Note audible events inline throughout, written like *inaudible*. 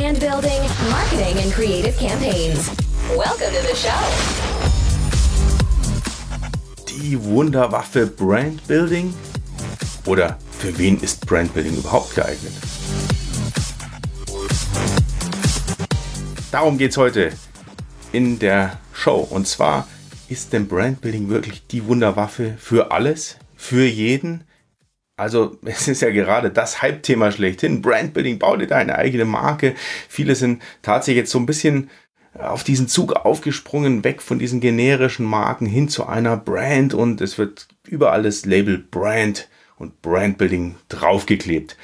brand building, marketing, and creative campaigns. Welcome to the show. Die Wunderwaffe Brand Building? Oder für wen ist Brand Building überhaupt geeignet? Darum geht es heute in der Show. Und zwar ist denn Brandbuilding wirklich die Wunderwaffe für alles, für jeden? Also *laughs* es ist ja gerade das Hype-Thema schlechthin. Brandbuilding, bau dir deine eigene Marke. Viele sind tatsächlich jetzt so ein bisschen auf diesen Zug aufgesprungen, weg von diesen generischen Marken hin zu einer Brand und es wird überall das Label Brand und Brandbuilding draufgeklebt.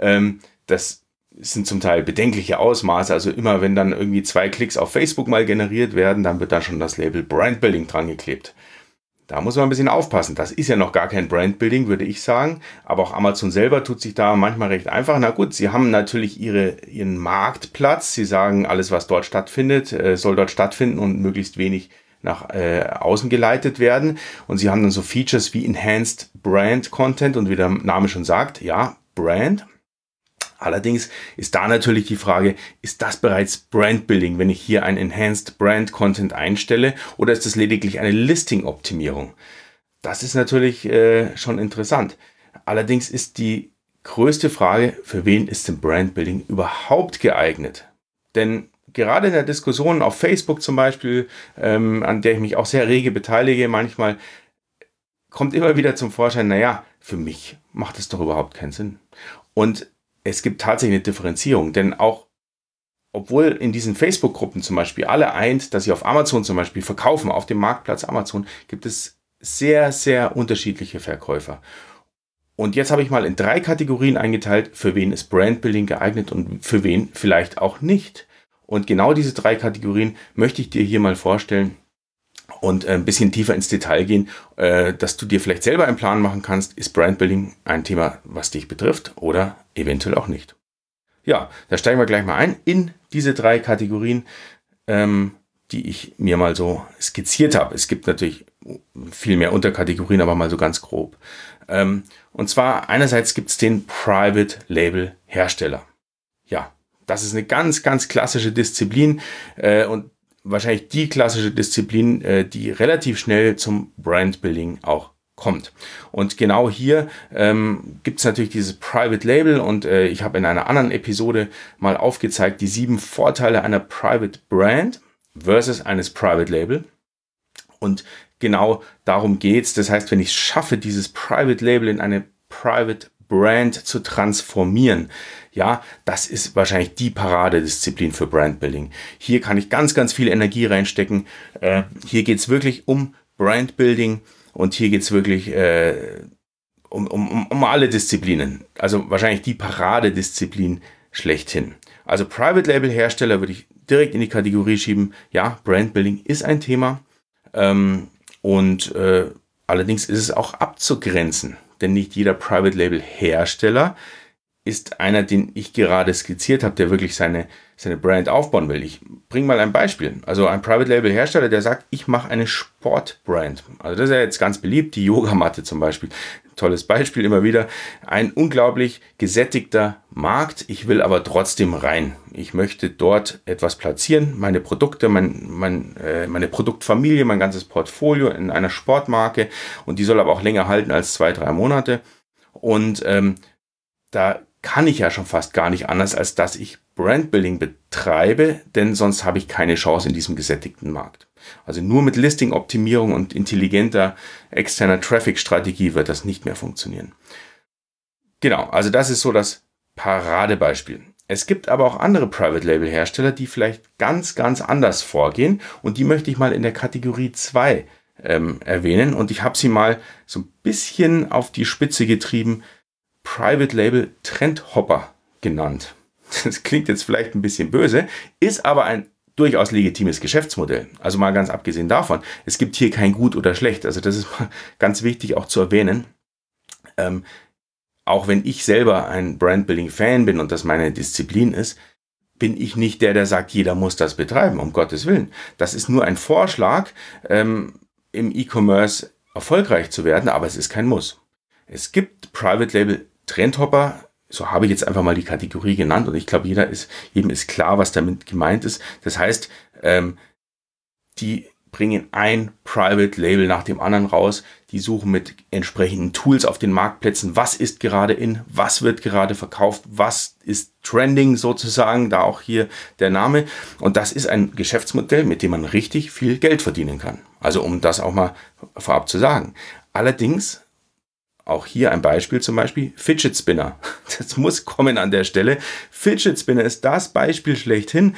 Ähm, das sind zum Teil bedenkliche Ausmaße. Also immer wenn dann irgendwie zwei Klicks auf Facebook mal generiert werden, dann wird da schon das Label Brandbuilding dran geklebt. Da muss man ein bisschen aufpassen. Das ist ja noch gar kein Brandbuilding, würde ich sagen. Aber auch Amazon selber tut sich da manchmal recht einfach. Na gut, sie haben natürlich ihre, ihren Marktplatz. Sie sagen, alles, was dort stattfindet, äh, soll dort stattfinden und möglichst wenig nach äh, außen geleitet werden. Und sie haben dann so Features wie Enhanced Brand Content und wie der Name schon sagt, ja, Brand. Allerdings ist da natürlich die Frage, ist das bereits Brandbuilding, wenn ich hier ein Enhanced Brand Content einstelle oder ist das lediglich eine Listing-Optimierung? Das ist natürlich äh, schon interessant. Allerdings ist die größte Frage, für wen ist denn Brandbuilding überhaupt geeignet? Denn gerade in der Diskussion auf Facebook zum Beispiel, ähm, an der ich mich auch sehr rege beteilige, manchmal kommt immer wieder zum Vorschein, naja, für mich macht es doch überhaupt keinen Sinn. Und es gibt tatsächlich eine Differenzierung, denn auch obwohl in diesen Facebook-Gruppen zum Beispiel alle eint, dass sie auf Amazon zum Beispiel verkaufen, auf dem Marktplatz Amazon, gibt es sehr, sehr unterschiedliche Verkäufer. Und jetzt habe ich mal in drei Kategorien eingeteilt, für wen ist Brandbuilding geeignet und für wen vielleicht auch nicht. Und genau diese drei Kategorien möchte ich dir hier mal vorstellen und ein bisschen tiefer ins Detail gehen, äh, dass du dir vielleicht selber einen Plan machen kannst, ist Brandbuilding ein Thema, was dich betrifft oder eventuell auch nicht. Ja, da steigen wir gleich mal ein in diese drei Kategorien, ähm, die ich mir mal so skizziert habe. Es gibt natürlich viel mehr Unterkategorien, aber mal so ganz grob. Ähm, und zwar einerseits gibt es den Private Label Hersteller. Ja, das ist eine ganz, ganz klassische Disziplin äh, und wahrscheinlich die klassische Disziplin, äh, die relativ schnell zum Brandbuilding auch kommt. Und genau hier ähm, gibt es natürlich dieses Private Label und äh, ich habe in einer anderen Episode mal aufgezeigt die sieben Vorteile einer Private Brand versus eines Private Label. Und genau darum geht's. Das heißt, wenn ich es schaffe, dieses Private Label in eine Private Brand zu transformieren, ja, das ist wahrscheinlich die Paradedisziplin für Brandbuilding. Hier kann ich ganz, ganz viel Energie reinstecken. Äh, hier geht's wirklich um Brandbuilding und hier geht's wirklich äh, um, um, um alle Disziplinen. Also wahrscheinlich die Paradedisziplin schlechthin. Also Private Label Hersteller würde ich direkt in die Kategorie schieben. Ja, Brandbuilding ist ein Thema. Ähm, und äh, allerdings ist es auch abzugrenzen denn nicht jeder Private Label Hersteller ist einer, den ich gerade skizziert habe, der wirklich seine, seine Brand aufbauen will. Ich bringe mal ein Beispiel. Also ein Private Label Hersteller, der sagt, ich mache eine Sportbrand. Also das ist ja jetzt ganz beliebt, die Yogamatte zum Beispiel. Tolles Beispiel immer wieder. Ein unglaublich gesättigter Markt. Ich will aber trotzdem rein. Ich möchte dort etwas platzieren. Meine Produkte, mein, mein, äh, meine Produktfamilie, mein ganzes Portfolio in einer Sportmarke. Und die soll aber auch länger halten als zwei, drei Monate. Und ähm, da kann ich ja schon fast gar nicht anders, als dass ich Brandbuilding betreibe, denn sonst habe ich keine Chance in diesem gesättigten Markt. Also nur mit Listing-Optimierung und intelligenter externer Traffic-Strategie wird das nicht mehr funktionieren. Genau, also das ist so das Paradebeispiel. Es gibt aber auch andere Private Label Hersteller, die vielleicht ganz, ganz anders vorgehen und die möchte ich mal in der Kategorie 2 ähm, erwähnen und ich habe sie mal so ein bisschen auf die Spitze getrieben, Private Label Trendhopper genannt. Das klingt jetzt vielleicht ein bisschen böse, ist aber ein durchaus legitimes Geschäftsmodell. Also mal ganz abgesehen davon, es gibt hier kein Gut oder Schlecht. Also das ist *laughs* ganz wichtig auch zu erwähnen. Ähm, auch wenn ich selber ein Brandbuilding-Fan bin und das meine Disziplin ist, bin ich nicht der, der sagt, jeder muss das betreiben, um Gottes Willen. Das ist nur ein Vorschlag, ähm, im E-Commerce erfolgreich zu werden, aber es ist kein Muss. Es gibt Private Label Trendhopper so habe ich jetzt einfach mal die Kategorie genannt und ich glaube, jeder ist, jedem ist klar, was damit gemeint ist. Das heißt, ähm, die bringen ein Private Label nach dem anderen raus. Die suchen mit entsprechenden Tools auf den Marktplätzen, was ist gerade in, was wird gerade verkauft, was ist trending sozusagen, da auch hier der Name. Und das ist ein Geschäftsmodell, mit dem man richtig viel Geld verdienen kann. Also um das auch mal vorab zu sagen. Allerdings auch hier ein Beispiel zum Beispiel Fidget Spinner. *laughs* Das muss kommen an der Stelle. Fidget Spinner ist das Beispiel schlechthin.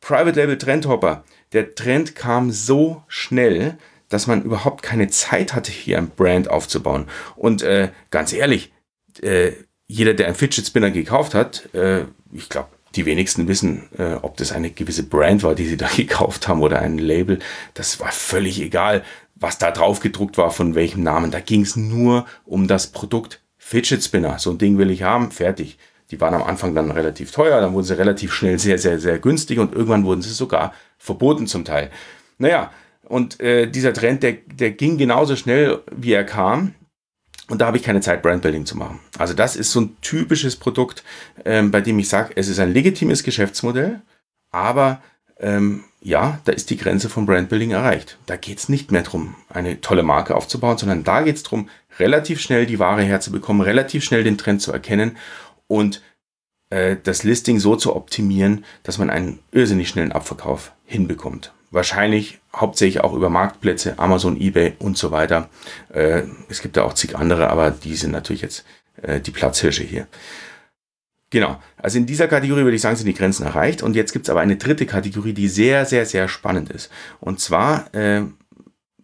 Private Label Trendhopper. Der Trend kam so schnell, dass man überhaupt keine Zeit hatte, hier ein Brand aufzubauen. Und äh, ganz ehrlich, äh, jeder, der einen Fidget Spinner gekauft hat, äh, ich glaube, die wenigsten wissen, äh, ob das eine gewisse Brand war, die sie da *laughs* gekauft haben oder ein Label. Das war völlig egal was da drauf gedruckt war, von welchem Namen. Da ging es nur um das Produkt Fidget Spinner. So ein Ding will ich haben, fertig. Die waren am Anfang dann relativ teuer, dann wurden sie relativ schnell sehr, sehr, sehr günstig und irgendwann wurden sie sogar verboten zum Teil. Naja, und äh, dieser Trend, der, der ging genauso schnell, wie er kam. Und da habe ich keine Zeit, Brandbuilding zu machen. Also das ist so ein typisches Produkt, ähm, bei dem ich sage, es ist ein legitimes Geschäftsmodell, aber ähm, ja, da ist die Grenze von Brandbuilding erreicht. Da geht es nicht mehr darum, eine tolle Marke aufzubauen, sondern da geht es darum, relativ schnell die Ware herzubekommen, relativ schnell den Trend zu erkennen und äh, das Listing so zu optimieren, dass man einen irrsinnig schnellen Abverkauf hinbekommt. Wahrscheinlich hauptsächlich auch über Marktplätze, Amazon, eBay und so weiter. Äh, es gibt da auch zig andere, aber die sind natürlich jetzt äh, die Platzhirsche hier. Genau. Also in dieser Kategorie würde ich sagen, sind die Grenzen erreicht. Und jetzt gibt es aber eine dritte Kategorie, die sehr, sehr, sehr spannend ist. Und zwar äh,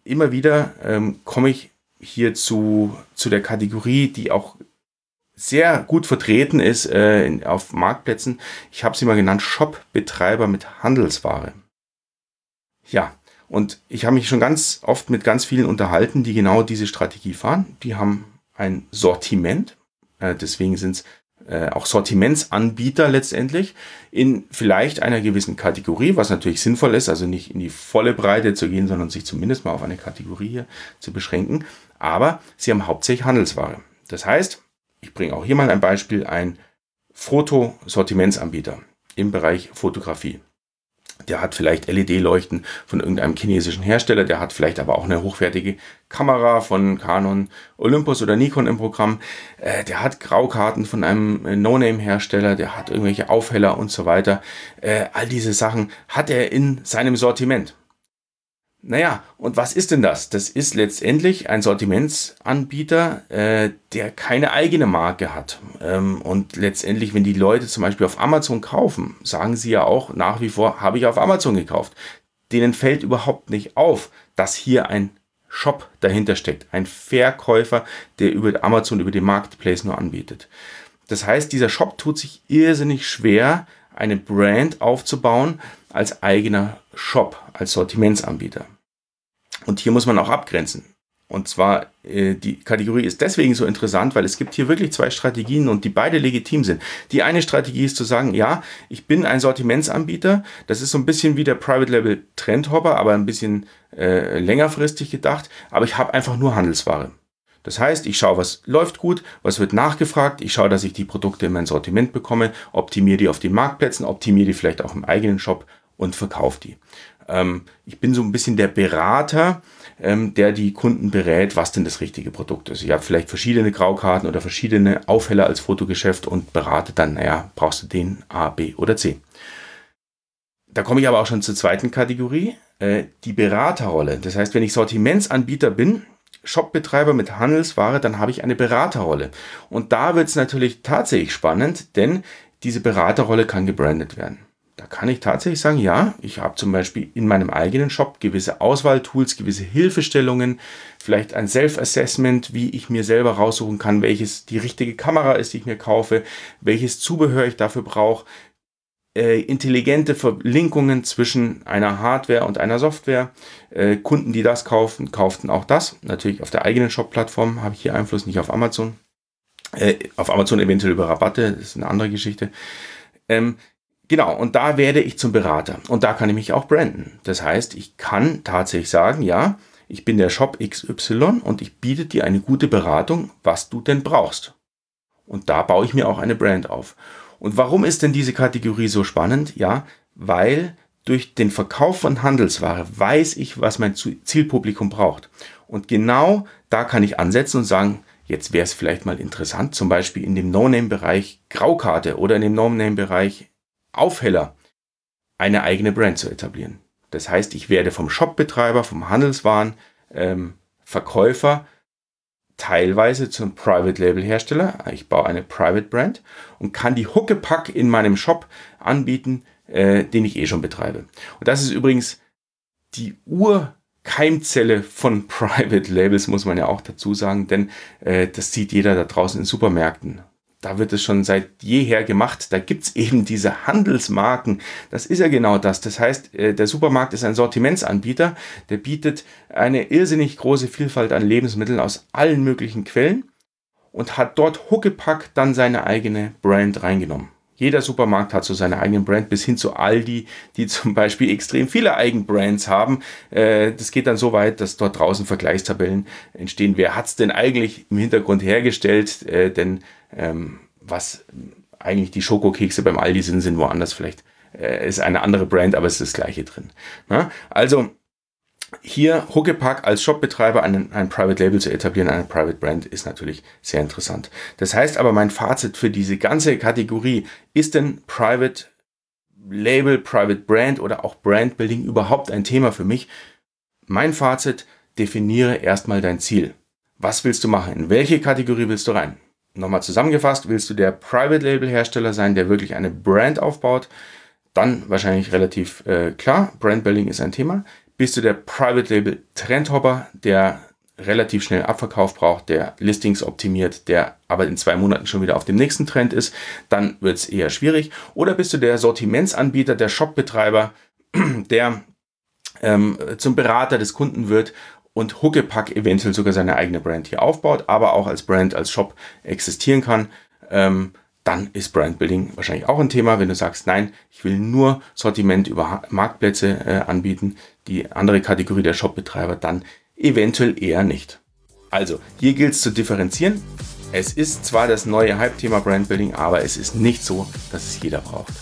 immer wieder ähm, komme ich hier zu, zu der Kategorie, die auch sehr gut vertreten ist äh, in, auf Marktplätzen. Ich habe sie mal genannt Shop-Betreiber mit Handelsware. Ja, und ich habe mich schon ganz oft mit ganz vielen unterhalten, die genau diese Strategie fahren. Die haben ein Sortiment, äh, deswegen sind es äh, auch Sortimentsanbieter letztendlich in vielleicht einer gewissen Kategorie, was natürlich sinnvoll ist, also nicht in die volle Breite zu gehen, sondern sich zumindest mal auf eine Kategorie hier zu beschränken. Aber sie haben hauptsächlich Handelsware. Das heißt, ich bringe auch hier mal ein Beispiel, ein Fotosortimentsanbieter im Bereich Fotografie der hat vielleicht LED-Leuchten von irgendeinem chinesischen Hersteller, der hat vielleicht aber auch eine hochwertige Kamera von Canon, Olympus oder Nikon im Programm, äh, der hat Graukarten von einem äh, No-Name-Hersteller, der hat irgendwelche Aufheller und so weiter. Äh, all diese Sachen hat er in seinem Sortiment. Naja, und was ist denn das? Das ist letztendlich ein Sortimentsanbieter, äh, der keine eigene Marke hat. Ähm, und letztendlich, wenn die Leute zum Beispiel auf Amazon kaufen, sagen sie ja auch nach wie vor, habe ich auf Amazon gekauft. Denen fällt überhaupt nicht auf, dass hier ein Shop dahinter steckt. Ein Verkäufer, der über Amazon, über den Marketplace nur anbietet. Das heißt, dieser Shop tut sich irrsinnig schwer, eine Brand aufzubauen als eigener Shop, als Sortimentsanbieter. Und hier muss man auch abgrenzen. Und zwar, äh, die Kategorie ist deswegen so interessant, weil es gibt hier wirklich zwei Strategien und die beide legitim sind. Die eine Strategie ist zu sagen, ja, ich bin ein Sortimentsanbieter. Das ist so ein bisschen wie der Private Label Trendhopper, aber ein bisschen äh, längerfristig gedacht. Aber ich habe einfach nur Handelsware. Das heißt, ich schaue, was läuft gut, was wird nachgefragt, ich schaue, dass ich die Produkte in mein Sortiment bekomme, optimiere die auf den Marktplätzen, optimiere die vielleicht auch im eigenen Shop und verkaufe die. Ähm, ich bin so ein bisschen der Berater, ähm, der die Kunden berät, was denn das richtige Produkt ist. Ich habe vielleicht verschiedene Graukarten oder verschiedene Aufheller als Fotogeschäft und berate dann, naja, brauchst du den A, B oder C. Da komme ich aber auch schon zur zweiten Kategorie, äh, die Beraterrolle. Das heißt, wenn ich Sortimentsanbieter bin, Shopbetreiber mit Handelsware, dann habe ich eine Beraterrolle. Und da wird es natürlich tatsächlich spannend, denn diese Beraterrolle kann gebrandet werden. Da kann ich tatsächlich sagen, ja, ich habe zum Beispiel in meinem eigenen Shop gewisse Auswahltools, gewisse Hilfestellungen, vielleicht ein Self-Assessment, wie ich mir selber raussuchen kann, welches die richtige Kamera ist, die ich mir kaufe, welches Zubehör ich dafür brauche, äh, intelligente Verlinkungen zwischen einer Hardware und einer Software. Äh, Kunden, die das kaufen, kauften auch das. Natürlich auf der eigenen Shop-Plattform habe ich hier Einfluss, nicht auf Amazon. Äh, auf Amazon eventuell über Rabatte, das ist eine andere Geschichte. Ähm, Genau, und da werde ich zum Berater. Und da kann ich mich auch branden. Das heißt, ich kann tatsächlich sagen, ja, ich bin der Shop XY und ich biete dir eine gute Beratung, was du denn brauchst. Und da baue ich mir auch eine Brand auf. Und warum ist denn diese Kategorie so spannend? Ja, weil durch den Verkauf von Handelsware weiß ich, was mein Zielpublikum braucht. Und genau da kann ich ansetzen und sagen, jetzt wäre es vielleicht mal interessant, zum Beispiel in dem No-Name-Bereich Graukarte oder in dem No-Name-Bereich Aufheller eine eigene Brand zu etablieren. Das heißt, ich werde vom Shopbetreiber, vom Handelswaren, ähm, teilweise zum Private Label Hersteller. Ich baue eine Private Brand und kann die Huckepack in meinem Shop anbieten, äh, den ich eh schon betreibe. Und das ist übrigens die Urkeimzelle von *laughs* Private Labels, muss man ja auch dazu sagen, denn äh, das sieht jeder da draußen in Supermärkten da wird es schon seit jeher gemacht. Da gibt's eben diese Handelsmarken. Das ist ja genau das. Das heißt, äh, der Supermarkt ist ein Sortimentsanbieter, der bietet eine irrsinnig große Vielfalt an Lebensmitteln aus allen möglichen Quellen und hat dort Huckepack dann seine eigene Brand reingenommen. Jeder Supermarkt hat so seine eigenen Brand, bis hin zu Aldi, die zum Beispiel extrem viele Eigenbrands haben. Äh, das geht dann so weit, dass dort draußen Vergleichstabellen entstehen. Wer hat's denn eigentlich im Hintergrund hergestellt? Äh, denn ähm, was eigentlich die Schokokekse beim Aldi sind, sind woanders vielleicht. Äh, ist eine andere Brand, aber es ist das gleiche drin. Na? Also hier Huckepack als Shopbetreiber ein, ein Private Label zu etablieren, eine Private Brand, ist natürlich sehr interessant. Das heißt aber, mein Fazit für diese ganze Kategorie, ist denn Private Label, Private Brand oder auch Brand Building überhaupt ein Thema für mich? Mein Fazit, definiere erstmal dein Ziel. Was willst du machen? In welche Kategorie willst du rein? Nochmal zusammengefasst, willst du der Private Label Hersteller sein, der wirklich eine Brand aufbaut? Dann wahrscheinlich relativ äh, klar, Brand Building ist ein Thema bist du der Private Label Trendhopper, der relativ schnell Abverkauf braucht, der Listings optimiert, der aber in zwei Monaten schon wieder auf dem nächsten Trend ist, dann wird es eher schwierig. Oder bist du der Sortimentsanbieter, der Shopbetreiber, *clears throat* der ähm, zum Berater des Kunden wird und Huckepack eventuell sogar seine eigene Brand hier aufbaut, aber auch als Brand, als Shop existieren kann. Ähm, dann ist Brandbuilding wahrscheinlich auch ein Thema. Wenn du sagst, nein, ich will nur Sortiment über Marktplätze äh, anbieten, die andere Kategorie der Shopbetreiber dann eventuell eher nicht. Also, hier gilt es zu differenzieren. Es ist zwar das neue Hype-Thema Brandbuilding, aber es ist nicht so, dass es jeder braucht.